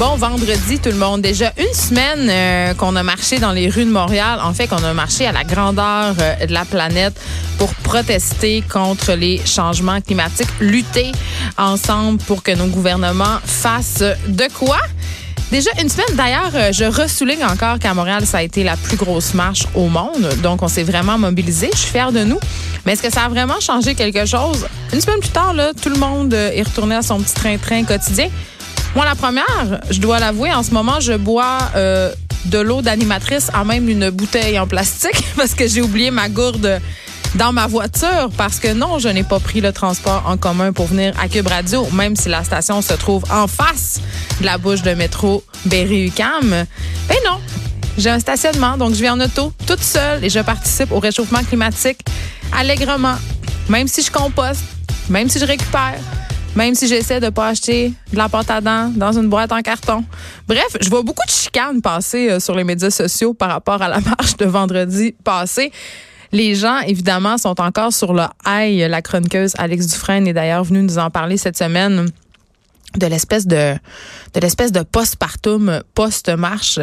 Bon vendredi tout le monde. Déjà une semaine euh, qu'on a marché dans les rues de Montréal. En fait, qu'on a marché à la grandeur euh, de la planète pour protester contre les changements climatiques, lutter ensemble pour que nos gouvernements fassent de quoi? Déjà une semaine. D'ailleurs, euh, je ressouligne encore qu'à Montréal, ça a été la plus grosse marche au monde. Donc, on s'est vraiment mobilisé. Je suis fière de nous. Mais est-ce que ça a vraiment changé quelque chose? Une semaine plus tard, tout le monde est retourné à son petit train-train quotidien. Moi, la première, je dois l'avouer, en ce moment, je bois euh, de l'eau d'animatrice en même une bouteille en plastique parce que j'ai oublié ma gourde dans ma voiture parce que non, je n'ai pas pris le transport en commun pour venir à Cube Radio, même si la station se trouve en face de la bouche de métro Berry-UQAM. Ben non, j'ai un stationnement, donc je vais en auto toute seule et je participe au réchauffement climatique allègrement, même si je composte, même si je récupère même si j'essaie de pas acheter de la pâte à dents dans une boîte en carton. Bref, je vois beaucoup de chicanes passer euh, sur les médias sociaux par rapport à la marche de vendredi passé. Les gens, évidemment, sont encore sur le high. La chroniqueuse Alex Dufresne est d'ailleurs venue nous en parler cette semaine de l'espèce de de l'espèce de postpartum post-marche.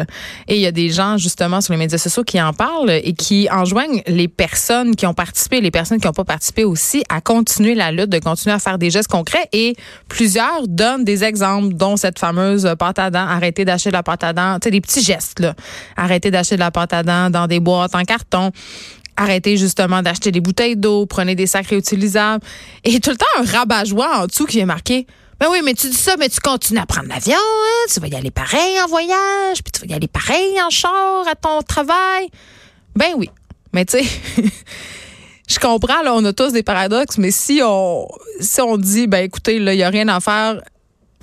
Et il y a des gens justement sur les médias sociaux qui en parlent et qui enjoignent les personnes qui ont participé les personnes qui n'ont pas participé aussi à continuer la lutte de continuer à faire des gestes concrets. Et plusieurs donnent des exemples dont cette fameuse pâte à dents arrêter d'acheter de la pâte à dents. Tu sais des petits gestes là. Arrêter d'acheter de la pâte à dents dans des boîtes en carton. Arrêtez justement d'acheter des bouteilles d'eau, prenez des sacs réutilisables. Et tout le temps, un rabat-joie en dessous qui est marqué ben oui, mais tu dis ça, mais tu continues à prendre l'avion, hein? Tu vas y aller pareil en voyage, puis tu vas y aller pareil en char à ton travail. Ben oui. Mais tu sais, je comprends, là, on a tous des paradoxes, mais si on, si on dit, ben écoutez, là, il n'y a rien à faire,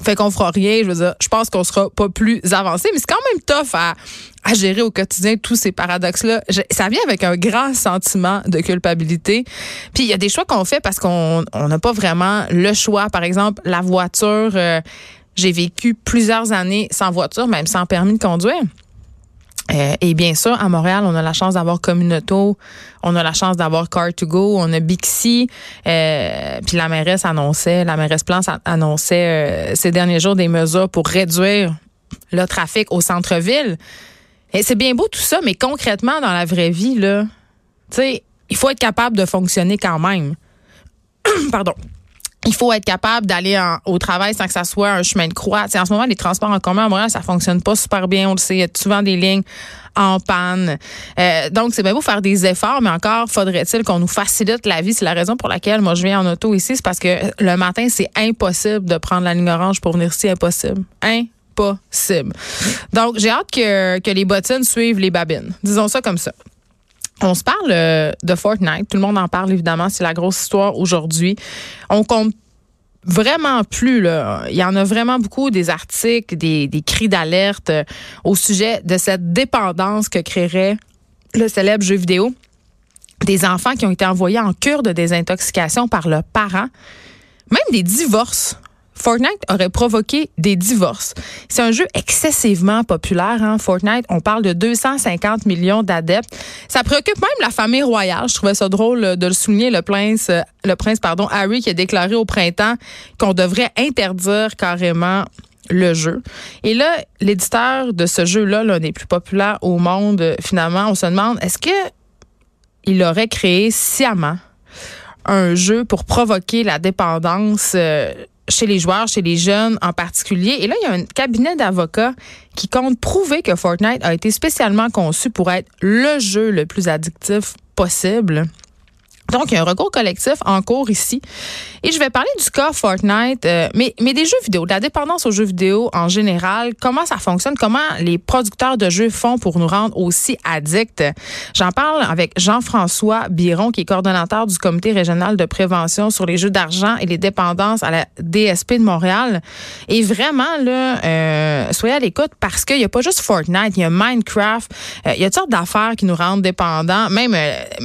fait qu'on fera rien, je veux dire, je pense qu'on sera pas plus avancé, mais c'est quand même tough à, gérer au quotidien tous ces paradoxes-là. Ça vient avec un grand sentiment de culpabilité. Puis il y a des choix qu'on fait parce qu'on n'a pas vraiment le choix. Par exemple, la voiture. Euh, j'ai vécu plusieurs années sans voiture, même sans permis de conduire. Euh, et bien sûr, à Montréal, on a la chance d'avoir Communauto, on a la chance d'avoir Car2Go, on a Bixi. Euh, puis la mairesse annonçait, la mairesse Plante annonçait euh, ces derniers jours des mesures pour réduire le trafic au centre-ville. Et c'est bien beau tout ça, mais concrètement, dans la vraie vie, là, il faut être capable de fonctionner quand même. Pardon il faut être capable d'aller au travail sans que ça soit un chemin de croix. en ce moment, les transports en commun à Montréal, ça fonctionne pas super bien. On le sait, il y a souvent des lignes en panne. Euh, donc, c'est bien beau faire des efforts, mais encore faudrait-il qu'on nous facilite la vie. C'est la raison pour laquelle moi je viens en auto ici, c'est parce que le matin, c'est impossible de prendre la ligne orange pour venir ici. Impossible. Impossible. Donc, j'ai hâte que, que les bottines suivent les babines. Disons ça comme ça. On se parle euh, de Fortnite. Tout le monde en parle, évidemment. C'est la grosse histoire aujourd'hui. On compte vraiment plus. Il y en a vraiment beaucoup des articles, des, des cris d'alerte euh, au sujet de cette dépendance que créerait le célèbre jeu vidéo. Des enfants qui ont été envoyés en cure de désintoxication par leurs parents. Même des divorces. Fortnite aurait provoqué des divorces. C'est un jeu excessivement populaire. Hein? Fortnite, on parle de 250 millions d'adeptes. Ça préoccupe même la famille royale. Je trouvais ça drôle de le souligner. Le prince, le prince pardon, Harry qui a déclaré au printemps qu'on devrait interdire carrément le jeu. Et là, l'éditeur de ce jeu-là, l'un des plus populaires au monde, finalement, on se demande, est-ce que il aurait créé sciemment un jeu pour provoquer la dépendance euh, chez les joueurs, chez les jeunes en particulier. Et là, il y a un cabinet d'avocats qui compte prouver que Fortnite a été spécialement conçu pour être le jeu le plus addictif possible. Donc, il y a un recours collectif en cours ici. Et je vais parler du cas Fortnite, euh, mais, mais des jeux vidéo, de la dépendance aux jeux vidéo en général, comment ça fonctionne, comment les producteurs de jeux font pour nous rendre aussi addicts? J'en parle avec Jean-François Biron, qui est coordonnateur du comité régional de prévention sur les jeux d'argent et les dépendances à la DSP de Montréal. Et vraiment, là, euh, soyez à l'écoute parce qu'il n'y a pas juste Fortnite, il y a Minecraft, euh, il y a toutes sortes d'affaires qui nous rendent dépendants, même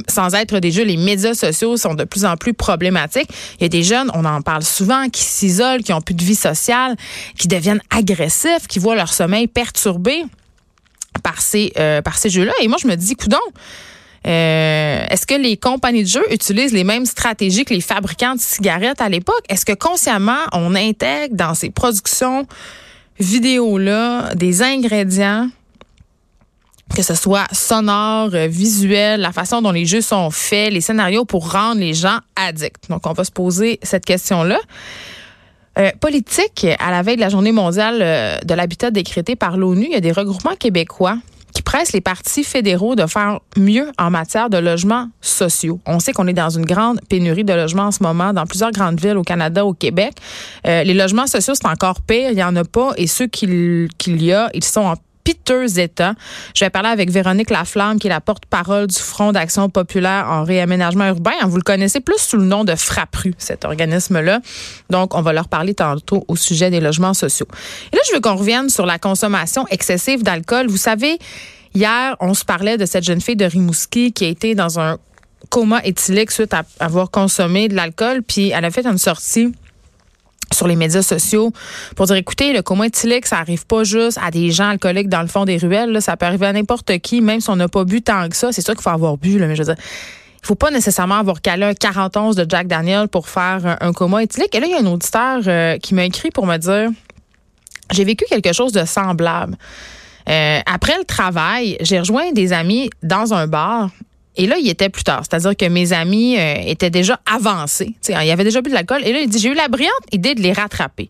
sans être des jeux, les médias sociaux sont de plus en plus problématiques. Il y a des jeunes, on en parle souvent, qui s'isolent, qui ont plus de vie sociale, qui deviennent agressifs, qui voient leur sommeil perturbé par ces, euh, par ces jeux-là. Et moi, je me dis, coudon, euh, est-ce que les compagnies de jeux utilisent les mêmes stratégies que les fabricants de cigarettes à l'époque? Est-ce que consciemment, on intègre dans ces productions vidéo-là, des ingrédients que ce soit sonore, euh, visuel, la façon dont les jeux sont faits, les scénarios pour rendre les gens addicts. Donc, on va se poser cette question-là. Euh, politique, à la veille de la journée mondiale euh, de l'habitat décrétée par l'ONU, il y a des regroupements québécois qui pressent les partis fédéraux de faire mieux en matière de logements sociaux. On sait qu'on est dans une grande pénurie de logements en ce moment dans plusieurs grandes villes au Canada, au Québec. les logements sociaux, c'est encore pire. Il n'y en a pas. Et ceux qu'il y a, ils sont en piteux état. Je vais parler avec Véronique Laflamme, qui est la porte-parole du Front d'action populaire en réaménagement urbain. Vous le connaissez plus sous le nom de Frappru, cet organisme-là. Donc, on va leur parler tantôt au sujet des logements sociaux. Et là, je veux qu'on revienne sur la consommation excessive d'alcool. Vous savez, hier, on se parlait de cette jeune fille de Rimouski qui a été dans un coma éthylique suite à avoir consommé de l'alcool, puis elle a fait une sortie sur les médias sociaux pour dire écoutez le coma éthylique ça arrive pas juste à des gens alcooliques dans le fond des ruelles là, ça peut arriver à n'importe qui même si on n'a pas bu tant que ça. C'est sûr qu'il faut avoir bu là, mais je veux dire il faut pas nécessairement avoir calé un 41 de Jack Daniel pour faire un, coma éthylique. Et là il y a un auditeur euh, qui m'a écrit pour me dire j'ai vécu quelque chose de semblable. Euh, après le travail, j'ai rejoint des amis dans un bar et là, il était plus tard. C'est-à-dire que mes amis euh, étaient déjà avancés. il y avait déjà bu de l'alcool. Et là, il dit, j'ai eu la brillante idée de les rattraper.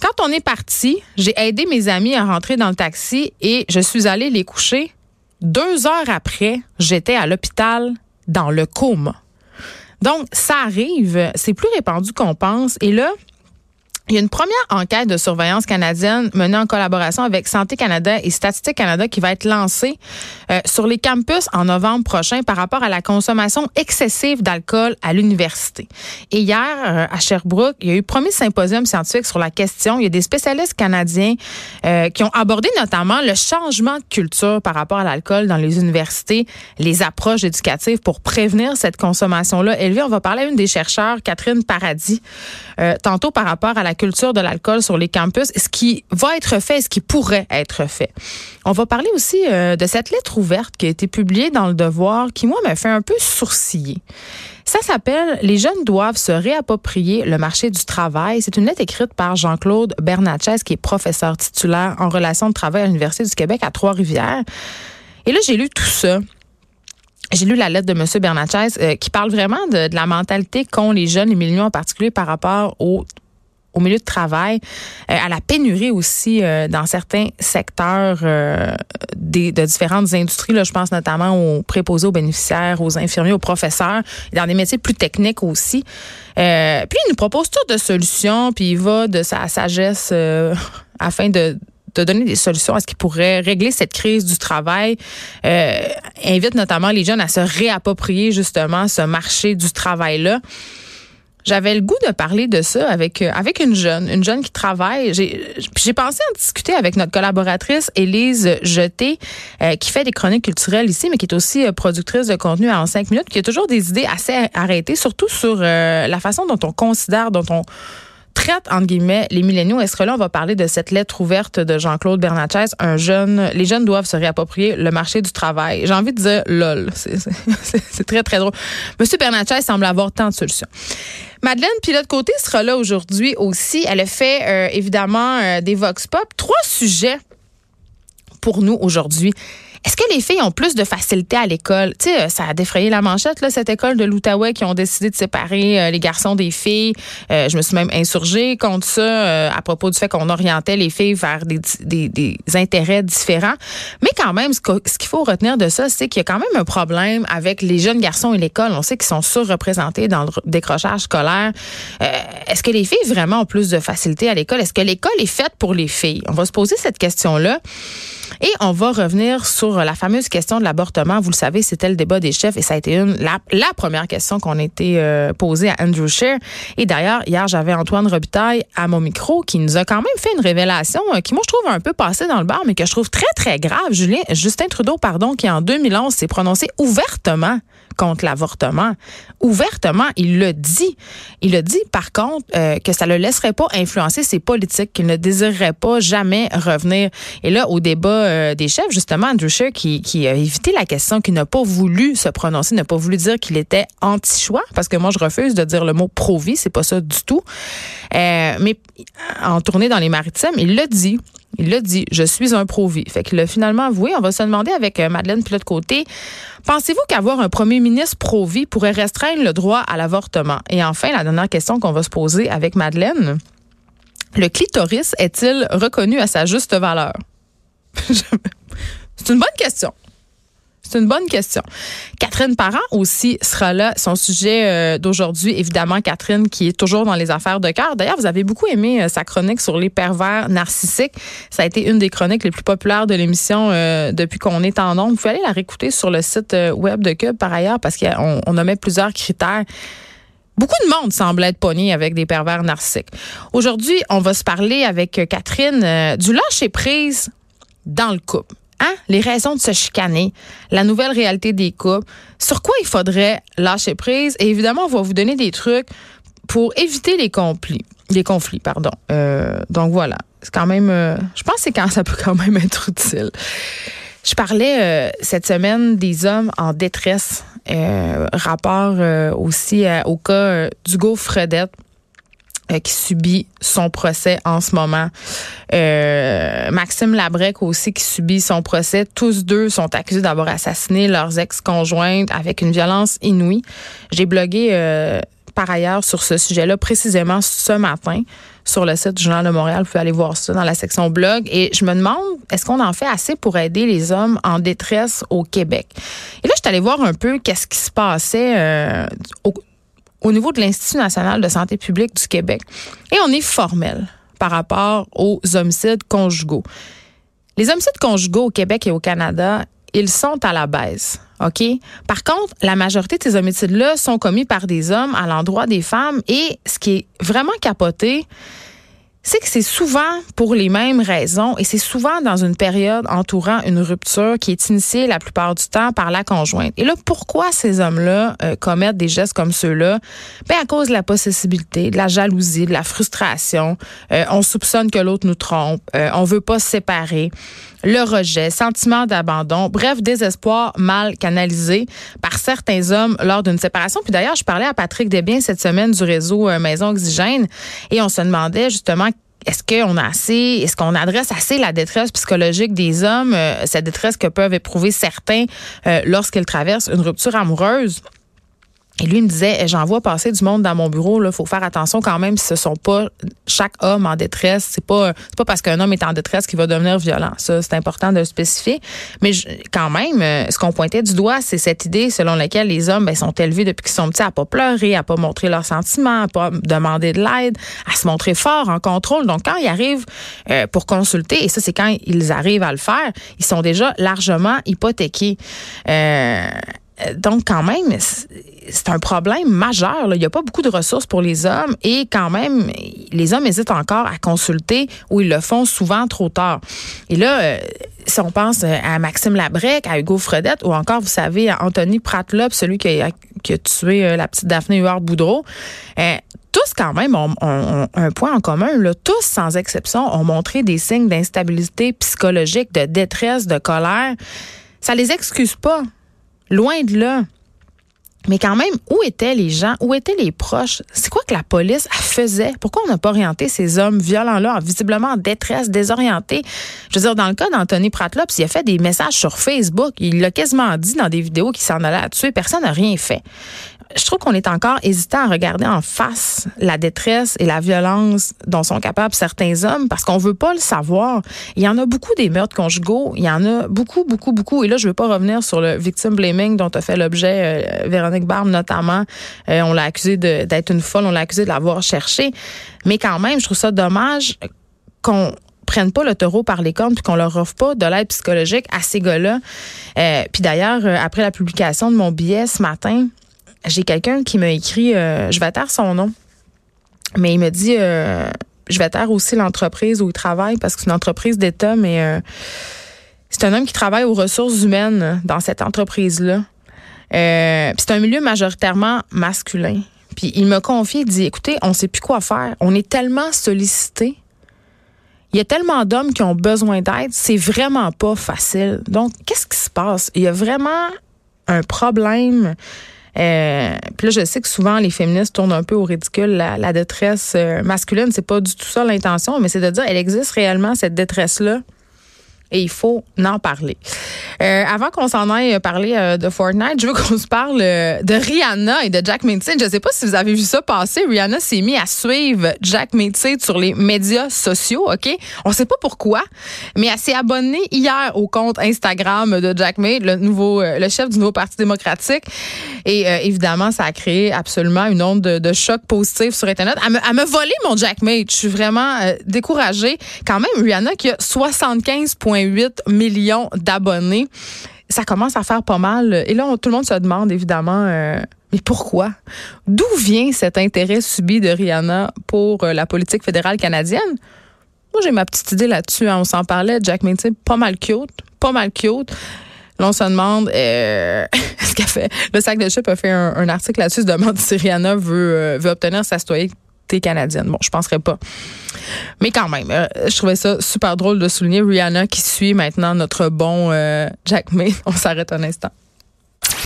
Quand on est parti, j'ai aidé mes amis à rentrer dans le taxi et je suis allée les coucher. Deux heures après, j'étais à l'hôpital dans le coma. Donc, ça arrive. C'est plus répandu qu'on pense. Et là, il y a une première enquête de surveillance canadienne menée en collaboration avec Santé Canada et Statistique Canada qui va être lancée euh, sur les campus en novembre prochain par rapport à la consommation excessive d'alcool à l'université. Et hier, euh, à Sherbrooke, il y a eu premier symposium scientifique sur la question. Il y a des spécialistes canadiens euh, qui ont abordé notamment le changement de culture par rapport à l'alcool dans les universités, les approches éducatives pour prévenir cette consommation-là élevée. On va parler à une des chercheurs, Catherine Paradis, tantôt par rapport à la culture de l'alcool sur les campus, ce qui va être fait, ce qui pourrait être fait. On va parler aussi euh, de cette lettre ouverte qui a été publiée dans le Devoir, qui moi m'a fait un peu sourciller. Ça s'appelle Les jeunes doivent se réapproprier le marché du travail. C'est une lettre écrite par Jean-Claude Bernatchez, qui est professeur titulaire en relations de travail à l'Université du Québec à Trois-Rivières. Et là, j'ai lu tout ça. J'ai lu la lettre de M. Bernatchez euh, qui parle vraiment de, la mentalité qu'ont les jeunes, les millenniaux en particulier, par rapport au au milieu de travail, euh, à la pénurie aussi euh, dans certains secteurs euh, des, de différentes industries. Là, je pense notamment aux préposés aux bénéficiaires, aux infirmiers, aux professeurs, dans des métiers plus techniques aussi. puis il nous propose toutes de solutions, puis il va de sa sagesse afin de de donner des solutions à ce qui pourrait régler cette crise du travail. invite notamment les jeunes à se réapproprier justement ce marché du travail-là. J'avais le goût de parler de ça avec euh, avec une jeune, une jeune qui travaille. J'ai j'ai pensé en discuter avec notre collaboratrice Élise Jeté, euh, qui fait des chroniques culturelles ici, mais qui est aussi euh, productrice de contenu en cinq minutes, qui a toujours des idées assez arrêtées, surtout sur la façon dont on considère, dont on traite, entre guillemets, les milléniaux. Est-ce que là, on va parler de cette lettre ouverte de Jean-Claude Bernatchez, un jeune, les jeunes doivent se réapproprier le marché du travail. J'ai envie de dire lol. C'est très, très drôle. Monsieur Bernatchez semble avoir tant de solutions. Madeleine Pilote Côté sera là aujourd'hui aussi. Elle a fait, euh, évidemment, euh, des Vox Pop. Trois sujets pour nous aujourd'hui. Est-ce que les filles ont plus de facilité à l'école? Tu sais, euh, ça a défrayé la manchette, là, cette école de l'Outaouais qui ont décidé de séparer euh, les garçons des filles. Euh, je me suis même insurgée contre ça à propos du fait qu'on orientait les filles vers des, des, des, intérêts différents. Mais quand même, ce qu'il faut retenir de ça, c'est qu'il y a quand même un problème avec les jeunes garçons et l'école. On sait qu'ils sont surreprésentés dans le décrochage scolaire. Est-ce que les filles vraiment ont plus de facilité à l'école? Est-ce que l'école est faite pour les filles? On va se poser cette question-là. Et on va revenir sur la fameuse question de l'avortement. Vous le savez, c'était le débat des chefs et ça a été une, la, première question qu'on a été euh, posée à Andrew Scheer. Et d'ailleurs, hier, j'avais Antoine Robitaille à mon micro qui nous a quand même fait une révélation euh, qui, moi, je trouve un peu passée dans le bar, mais que je trouve très, très grave. Julien, Justin Trudeau, pardon, qui en 2011 s'est prononcé ouvertement contre l'avortement. Ouvertement, il le dit. Il a dit, par contre, euh, que ça ne le laisserait pas influencer ses politiques, qu'il ne désirerait pas jamais revenir. Et là, au débat euh, des chefs, justement, Andrew Scheer, qui, a évité la question, qui n'a pas voulu se prononcer, n'a pas voulu dire qu'il était anti-choix, parce que moi, je refuse de dire le mot pro-vie, c'est pas ça du tout. Euh, mais en tournée dans les maritimes, il l'a dit. Il l'a dit, je suis un pro-vie. Fait qu'il l'a finalement avoué. On va se demander avec euh, Madeleine Pilote Côté, pensez-vous qu'avoir un premier ministre pro-vie pourrait restreindre le droit à l'avortement? Et enfin, la dernière question qu'on va se poser avec Madeleine, le clitoris est-il reconnu à sa juste valeur? C'est une bonne question. C'est une bonne question. Catherine Parent aussi sera là. Son sujet euh, d'aujourd'hui, évidemment, Catherine, qui est toujours dans les affaires de cœur. D'ailleurs, vous avez beaucoup aimé euh, sa chronique sur les pervers narcissiques. Ça a été une des chroniques les plus populaires de l'émission euh, depuis qu'on est en nombre. Vous pouvez aller la réécouter sur le site web de Cube, par ailleurs, parce qu'on on nommait plusieurs critères. Beaucoup de monde semble être pogné avec des pervers narcissiques. Aujourd'hui, on va se parler avec Catherine du lâcher prise dans le couple. Hein? Les raisons de se chicaner, la nouvelle réalité des couples, sur quoi il faudrait lâcher prise? Et évidemment, on va vous donner des trucs pour éviter les conflits. Les conflits, pardon. Euh, donc voilà. C'est quand même. Euh, je pense que ça peut quand même être utile. Je parlais euh, cette semaine des hommes en détresse. rapport aussi au cas d'Hugo Fredette euh, qui subit son procès en ce moment. Euh, Maxime Labrec aussi qui subit son procès. Tous deux sont accusés d'avoir assassiné leurs ex-conjointes avec une violence inouïe. J'ai blogué euh, par ailleurs sur ce sujet-là précisément ce matin sur le site du Journal de Montréal. Vous pouvez aller voir ça dans la section blog. Et je me demande, est-ce qu'on en fait assez pour aider les hommes en détresse au Québec? Et là, je suis allée voir un peu qu'est-ce qui se passait au au niveau de l'Institut national de santé publique du Québec. Et on est formel par rapport aux homicides conjugaux. Les homicides conjugaux au Québec et au Canada, ils sont à la baisse. OK? Par contre, la majorité de ces homicides-là sont commis par des hommes à l'endroit des femmes et ce qui est vraiment capoté, c'est que c'est souvent pour les mêmes raisons et c'est souvent dans une période entourant une rupture qui est initiée la plupart du temps par la conjointe. Et là, pourquoi ces hommes-là euh, commettent des gestes comme ceux-là? Ben, à cause de la possibilité, de la jalousie, de la frustration. Euh, on soupçonne que l'autre nous trompe. Euh, on veut pas se séparer. Le rejet, sentiment d'abandon, bref, désespoir mal canalisé par certains hommes lors d'une séparation. Puis d'ailleurs, je parlais à Patrick Desbiens cette semaine du réseau Maison Oxygène et on se demandait justement est-ce qu'on a assez, est-ce qu'on adresse assez la détresse psychologique des hommes, euh, cette détresse que peuvent éprouver certains euh, lorsqu'ils traversent une rupture amoureuse? Et lui me disait, eh, j'en vois passer du monde dans mon bureau. Il faut faire attention quand même ce sont pas chaque homme en détresse. C'est pas c'est pas parce qu'un homme est en détresse qu'il va devenir violent. Ça, c'est important de le spécifier. Mais quand même, euh, ce qu'on pointait du doigt, c'est cette idée selon laquelle les hommes ben, sont élevés depuis qu'ils sont petits à pas pleurer, à pas montrer leurs sentiments, à pas demander de l'aide, à se montrer fort, en contrôle. Donc, quand ils arrivent euh, pour consulter, et ça, c'est quand ils arrivent à le faire, ils sont déjà largement hypothéqués. Euh, donc, quand même, c'est un problème majeur. Il n'y a pas beaucoup de ressources pour les hommes et quand même, les hommes hésitent encore à consulter ou ils le font souvent trop tard. Et là, euh, si on pense à Maxime Labrec, à Hugo Fredette ou encore, vous savez, à Anthony Pratlop, celui qui a, tué euh, la petite Daphné Huard-Boudreau, tous quand même ont, un point en commun. Tous, sans exception, ont montré des signes d'instabilité psychologique, de détresse, de colère. Ça les excuse pas. Loin de là. Mais quand même, où étaient les gens? Où étaient les proches? C'est quoi que la police faisait? Pourquoi on n'a pas orienté ces hommes violents-là, visiblement en détresse, désorientés? Je veux dire, dans le cas d'Anthony Pratlops, il a fait des messages sur Facebook. Il l'a quasiment dit dans des vidéos qu'il s'en allait à tuer. Personne n'a rien fait je trouve qu'on est encore hésitant à regarder en face la détresse et la violence dont sont capables certains hommes parce qu'on veut pas le savoir. Il y en a beaucoup des meurtres conjugaux. Il y en a beaucoup, beaucoup, beaucoup. Et là, je veux pas revenir sur le victim blaming dont a fait l'objet euh, Véronique Barbe notamment. Euh, on l'a accusé d'être une folle. On l'a accusé de l'avoir cherché. Mais quand même, je trouve ça dommage qu'on prenne pas le taureau par les cornes puis qu'on leur offre pas de l'aide psychologique à ces gars-là. Euh, puis d'ailleurs, après la publication de mon billet ce matin, j'ai quelqu'un qui m'a écrit, euh, je vais taire son nom, mais il me dit, euh, je vais taire aussi l'entreprise où il travaille parce que c'est une entreprise d'État, mais euh, c'est un homme qui travaille aux ressources humaines dans cette entreprise-là. C'est un milieu majoritairement masculin. Puis il me confie, il dit, écoutez, on sait plus quoi faire. On est tellement sollicité. Il y a tellement d'hommes qui ont besoin d'aide, c'est vraiment pas facile. Donc, qu'est-ce qui se passe? Il y a vraiment un problème. Euh, puis là, je sais que souvent les féministes tournent un peu au ridicule. La, détresse euh, masculine, c'est pas du tout ça l'intention, mais c'est de dire, elle existe réellement cette détresse-là? Et il faut en parler. Euh, avant qu'on s'en aille parler euh, de Fortnite, je veux qu'on se parle euh, de Rihanna et de Jack Metzid. Je ne sais pas si vous avez vu ça passer. Rihanna s'est mis à suivre Jack Metzid sur les médias sociaux, OK? On ne sait pas pourquoi, mais elle s'est abonnée hier au compte Instagram de Jack Metzid, le nouveau, le chef du nouveau Parti démocratique. Et évidemment, ça a créé absolument une onde de, choc positif sur Internet. Elle me, volé mon Jack Metzid. Je suis vraiment découragée. Quand même, Rihanna qui a 75 8 millions d'abonnés. Ça commence à faire pas mal. Et là, tout le monde se demande évidemment, euh, mais pourquoi? D'où vient cet intérêt subi de Rihanna pour euh, la politique fédérale canadienne? Moi, j'ai ma petite idée là-dessus. Hein. On s'en parlait. Jack Minty, pas mal cute. Pas mal cute. Là, on se demande euh, ce qu'a fait. Le sac de chips a fait un, article là-dessus, se demande si Rihanna veut, veut obtenir sa citoyenneté canadienne. Bon, je penserais pas. Mais quand même, euh, je trouvais ça super drôle de souligner Rihanna qui suit maintenant notre bon euh, Jack May. On s'arrête un instant.